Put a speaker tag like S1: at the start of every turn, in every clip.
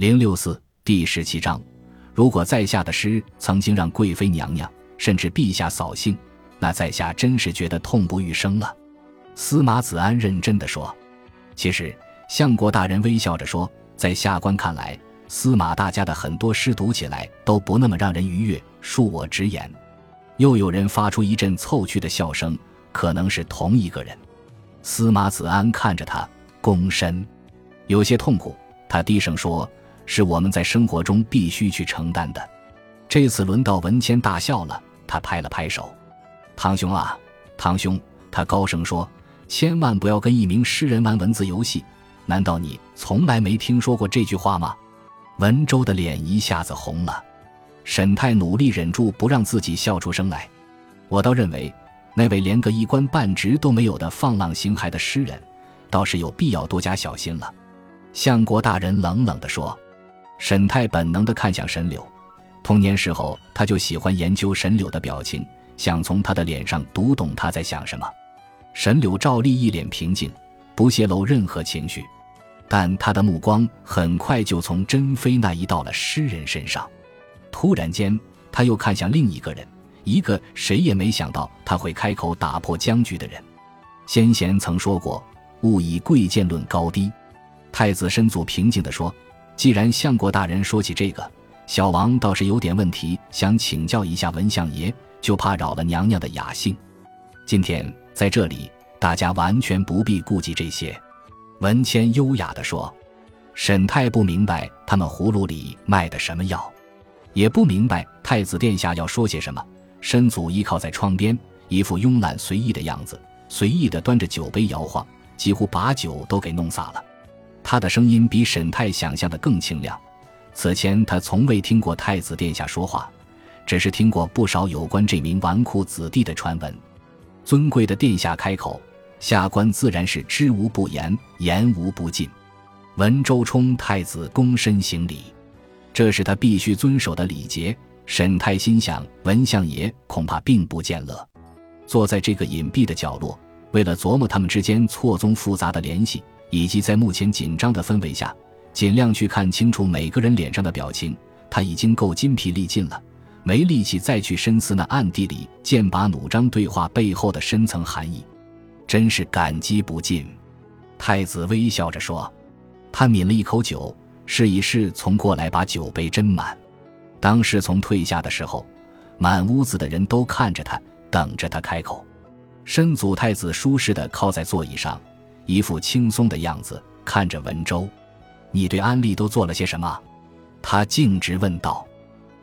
S1: 零六四第十七章，如果在下的诗曾经让贵妃娘娘甚至陛下扫兴，那在下真是觉得痛不欲生了。司马子安认真的说：“其实，相国大人微笑着说，在下官看来，司马大家的很多诗读起来都不那么让人愉悦。恕我直言。”又有人发出一阵凑趣的笑声，可能是同一个人。司马子安看着他，躬身，有些痛苦。他低声说：“是我们在生活中必须去承担的。”这次轮到文谦大笑了，他拍了拍手：“堂兄啊，堂兄！”他高声说：“千万不要跟一名诗人玩文字游戏。难道你从来没听说过这句话吗？”文州的脸一下子红了。沈泰努力忍住不让自己笑出声来。我倒认为，那位连个一官半职都没有的放浪形骸的诗人，倒是有必要多加小心了。相国大人冷冷地说。沈泰本能地看向沈柳。童年时候，他就喜欢研究沈柳的表情，想从他的脸上读懂他在想什么。沈柳照例一脸平静，不泄露任何情绪，但他的目光很快就从珍妃那移到了诗人身上。突然间，他又看向另一个人，一个谁也没想到他会开口打破僵局的人。先贤曾说过：“勿以贵贱论高低。”太子身祖平静地说：“既然相国大人说起这个，小王倒是有点问题，想请教一下文相爷，就怕扰了娘娘的雅兴。今天在这里，大家完全不必顾忌这些。”文谦优雅地说：“沈太不明白他们葫芦里卖的什么药。”也不明白太子殿下要说些什么。申祖依靠在窗边，一副慵懒随意的样子，随意的端着酒杯摇晃，几乎把酒都给弄洒了。他的声音比沈泰想象的更清亮。此前他从未听过太子殿下说话，只是听过不少有关这名纨绔子弟的传闻。尊贵的殿下开口，下官自然是知无不言，言无不尽。文周冲太子躬身行礼。这是他必须遵守的礼节。沈泰心想，文相爷恐怕并不见乐。坐在这个隐蔽的角落，为了琢磨他们之间错综复杂的联系，以及在目前紧张的氛围下，尽量去看清楚每个人脸上的表情，他已经够筋疲力尽了，没力气再去深思那暗地里剑拔弩张对话背后的深层含义。真是感激不尽。太子微笑着说，他抿了一口酒。试一试，从过来把酒杯斟满。当侍从退下的时候，满屋子的人都看着他，等着他开口。申祖太子舒适的靠在座椅上，一副轻松的样子，看着文州：“你对安利都做了些什么？”他径直问道。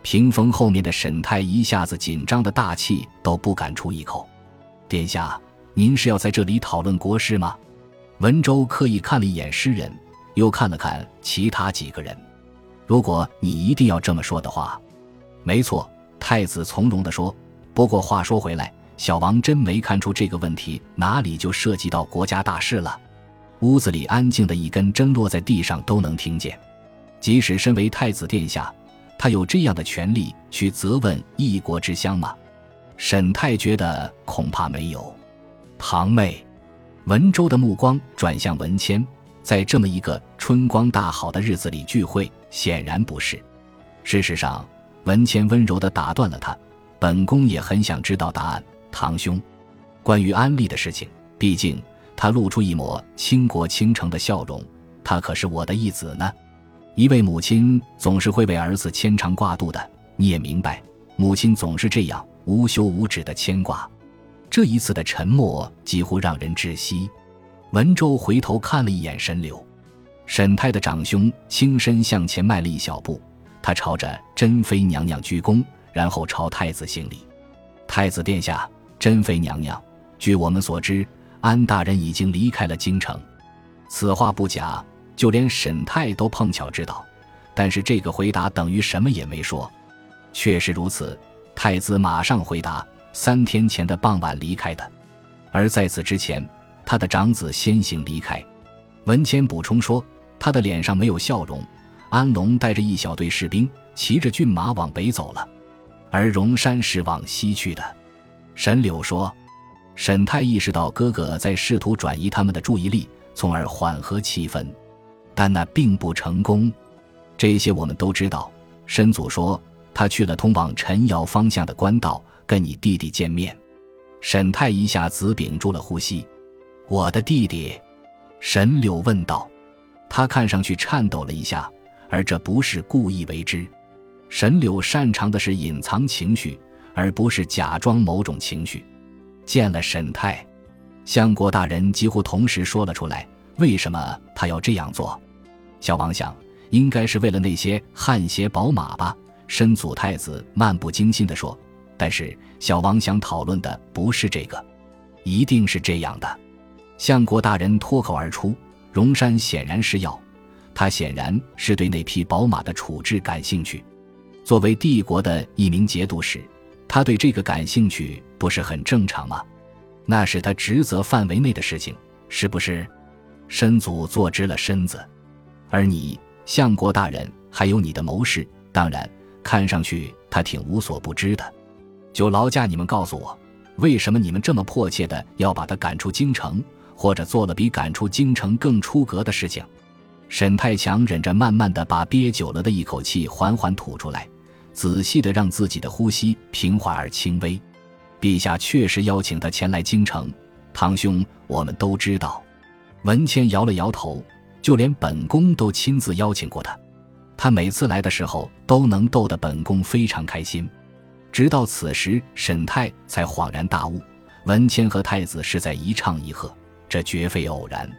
S1: 屏风后面的沈泰一下子紧张的大气都不敢出一口。殿下，您是要在这里讨论国事吗？文州刻意看了一眼诗人。又看了看其他几个人，如果你一定要这么说的话，没错。太子从容地说。不过话说回来，小王真没看出这个问题哪里就涉及到国家大事了。屋子里安静的一根针落在地上都能听见。即使身为太子殿下，他有这样的权利去责问一国之乡吗？沈泰觉得恐怕没有。堂妹，文州的目光转向文谦。在这么一个春光大好的日子里聚会，显然不是。事实上，文谦温柔地打断了他：“本宫也很想知道答案，堂兄。关于安利的事情，毕竟他露出一抹倾国倾城的笑容。他可是我的义子呢。一位母亲总是会为儿子牵肠挂肚的，你也明白，母亲总是这样无休无止的牵挂。这一次的沉默几乎让人窒息。”文州回头看了一眼沈柳，沈泰的长兄轻身向前迈了一小步，他朝着珍妃娘娘鞠躬，然后朝太子行礼：“太子殿下，珍妃娘娘，据我们所知，安大人已经离开了京城。”此话不假，就连沈泰都碰巧知道，但是这个回答等于什么也没说。确实如此，太子马上回答：“三天前的傍晚离开的，而在此之前。”他的长子先行离开，文谦补充说：“他的脸上没有笑容。”安龙带着一小队士兵骑着骏马往北走了，而荣山是往西去的。沈柳说：“沈泰意识到哥哥在试图转移他们的注意力，从而缓和气氛，但那并不成功。这些我们都知道。申祖说，他去了通往陈瑶方向的官道，跟你弟弟见面。沈泰一下子屏住了呼吸。我的弟弟，沈柳问道。他看上去颤抖了一下，而这不是故意为之。沈柳擅长的是隐藏情绪，而不是假装某种情绪。见了沈泰，相国大人几乎同时说了出来：为什么他要这样做？小王想，应该是为了那些汗血宝马吧。申祖太子漫不经心地说。但是小王想讨论的不是这个，一定是这样的。相国大人脱口而出。荣山显然是要，他显然是对那匹宝马的处置感兴趣。作为帝国的一名节度使，他对这个感兴趣不是很正常吗？那是他职责范围内的事情，是不是？申祖坐直了身子。而你，相国大人，还有你的谋士，当然，看上去他挺无所不知的。就劳驾你们告诉我，为什么你们这么迫切的要把他赶出京城？或者做了比赶出京城更出格的事情，沈太强忍着慢慢的把憋久了的一口气缓缓吐出来，仔细的让自己的呼吸平缓而轻微。陛下确实邀请他前来京城，堂兄，我们都知道。文谦摇了摇头，就连本宫都亲自邀请过他，他每次来的时候都能逗得本宫非常开心。直到此时，沈泰才恍然大悟，文谦和太子是在一唱一和。这绝非偶然，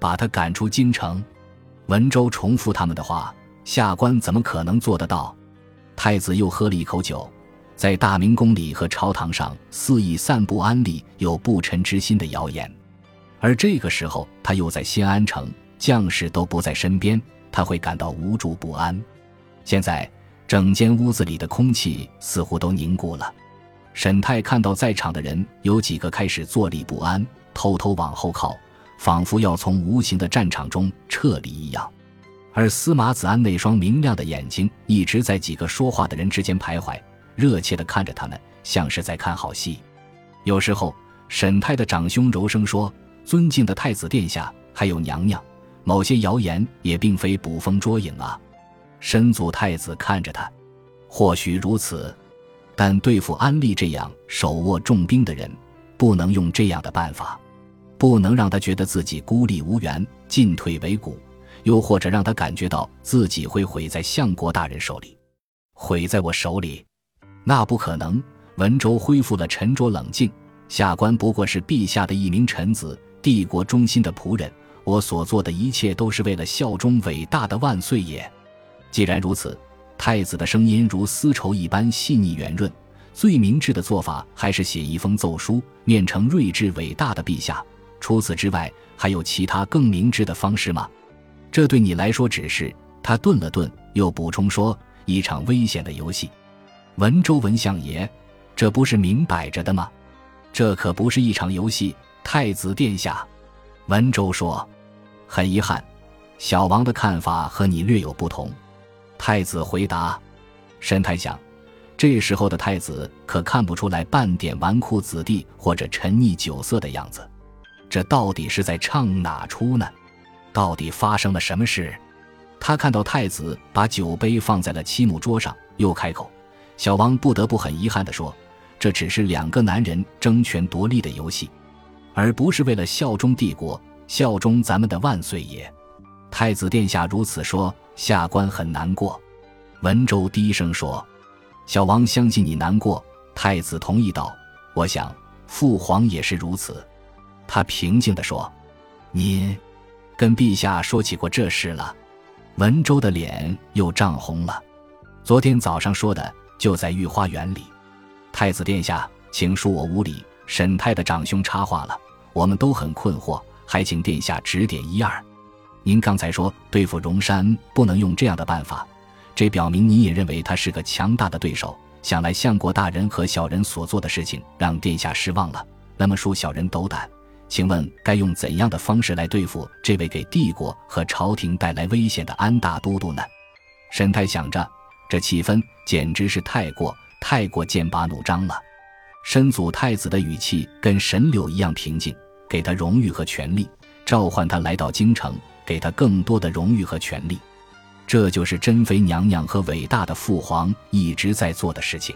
S1: 把他赶出京城。文州重复他们的话，下官怎么可能做得到？太子又喝了一口酒，在大明宫里和朝堂上肆意散布安利有不臣之心的谣言，而这个时候他又在新安城，将士都不在身边，他会感到无助不安。现在整间屋子里的空气似乎都凝固了。沈泰看到在场的人有几个开始坐立不安。偷偷往后靠，仿佛要从无形的战场中撤离一样。而司马子安那双明亮的眼睛一直在几个说话的人之间徘徊，热切地看着他们，像是在看好戏。有时候，沈泰的长兄柔声说：“尊敬的太子殿下，还有娘娘，某些谣言也并非捕风捉影啊。”申祖太子看着他，或许如此，但对付安利这样手握重兵的人，不能用这样的办法。不能让他觉得自己孤立无援、进退维谷，又或者让他感觉到自己会毁在相国大人手里，毁在我手里，那不可能。文州恢复了沉着冷静，下官不过是陛下的一名臣子，帝国忠心的仆人，我所做的一切都是为了效忠伟大的万岁爷。既然如此，太子的声音如丝绸一般细腻圆润，最明智的做法还是写一封奏书，面呈睿智伟大的陛下。除此之外，还有其他更明智的方式吗？这对你来说只是……他顿了顿，又补充说：“一场危险的游戏。”文州文相爷，这不是明摆着的吗？这可不是一场游戏，太子殿下。文州说：“很遗憾，小王的看法和你略有不同。”太子回答：“神太想，这时候的太子可看不出来半点纨绔子弟或者沉溺酒色的样子。”这到底是在唱哪出呢？到底发生了什么事？他看到太子把酒杯放在了漆木桌上，又开口：“小王不得不很遗憾地说，这只是两个男人争权夺利的游戏，而不是为了效忠帝国、效忠咱们的万岁爷。”太子殿下如此说，下官很难过。文州低声说：“小王相信你难过。”太子同意道：“我想父皇也是如此。”他平静地说：“您跟陛下说起过这事了。”文州的脸又涨红了。昨天早上说的，就在御花园里。太子殿下，请恕我无礼。沈泰的长兄插话了：“我们都很困惑，还请殿下指点一二。您刚才说对付荣山不能用这样的办法，这表明你也认为他是个强大的对手。想来相国大人和小人所做的事情让殿下失望了，那么恕小人斗胆。”请问该用怎样的方式来对付这位给帝国和朝廷带来危险的安大都督呢？沈泰想着，这气氛简直是太过太过剑拔弩张了。申祖太子的语气跟神柳一样平静，给他荣誉和权力，召唤他来到京城，给他更多的荣誉和权力。这就是珍妃娘娘和伟大的父皇一直在做的事情，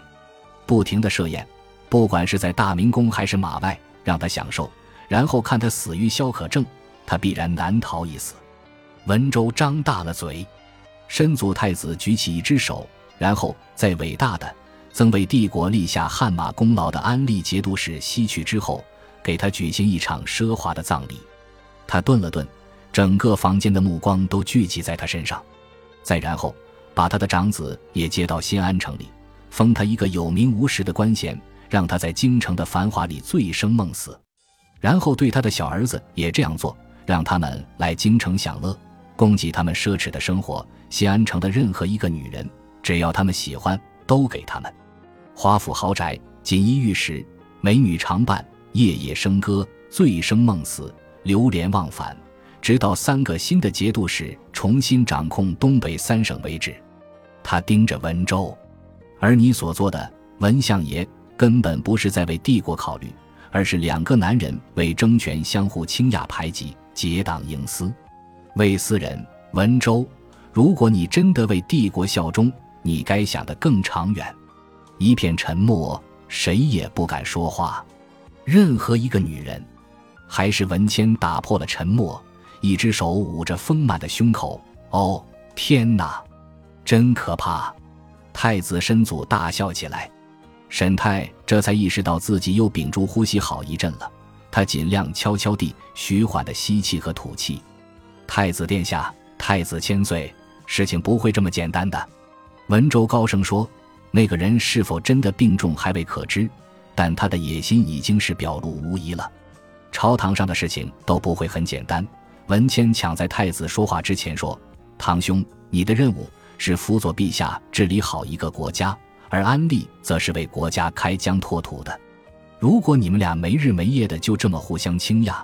S1: 不停的设宴，不管是在大明宫还是马外，让他享受，然后看他死于消渴症，他必然难逃一死。文州张大了嘴，申祖太子举起一只手，然后在伟大的曾为帝国立下汗马功劳的安利节度使西去之后，给他举行一场奢华的葬礼。他顿了顿，整个房间的目光都聚集在他身上。再然后，把他的长子也接到新安城里，封他一个有名无实的官衔，让他在京城的繁华里醉生梦死。然后对他的小儿子也这样做，让他们来京城享乐，供给他们奢侈的生活。西安城的任何一个女人，只要他们喜欢，都给他们。华府豪宅，锦衣玉食，美女常伴，夜夜笙歌，醉生梦死，流连忘返。直到三个新的节度使重新掌控东北三省为止，他盯着文州，而你所做的，文相爷根本不是在为帝国考虑，而是两个男人为争权相互倾轧排挤，结党营私。魏斯人，文州，如果你真的为帝国效忠，你该想得更长远。一片沉默，谁也不敢说话。任何一个女人，还是文谦打破了沉默。一只手捂着丰满的胸口。哦，天哪，真可怕！太子申祖大笑起来。沈泰这才意识到自己又屏住呼吸好一阵了。他尽量悄悄地、徐缓地吸气和吐气。太子殿下，太子千岁，事情不会这么简单的。文州高声说：“那个人是否真的病重还未可知，但他的野心已经是表露无遗了。朝堂上的事情都不会很简单。”文谦抢在太子说话之前说：“堂兄，你的任务是辅佐陛下治理好一个国家，而安利则是为国家开疆拓土的。如果你们俩没日没夜的就这么互相倾轧，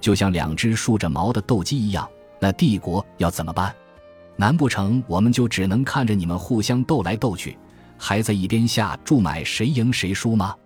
S1: 就像两只竖着毛的斗鸡一样，那帝国要怎么办？难不成我们就只能看着你们互相斗来斗去，还在一边下注买谁赢谁输吗？”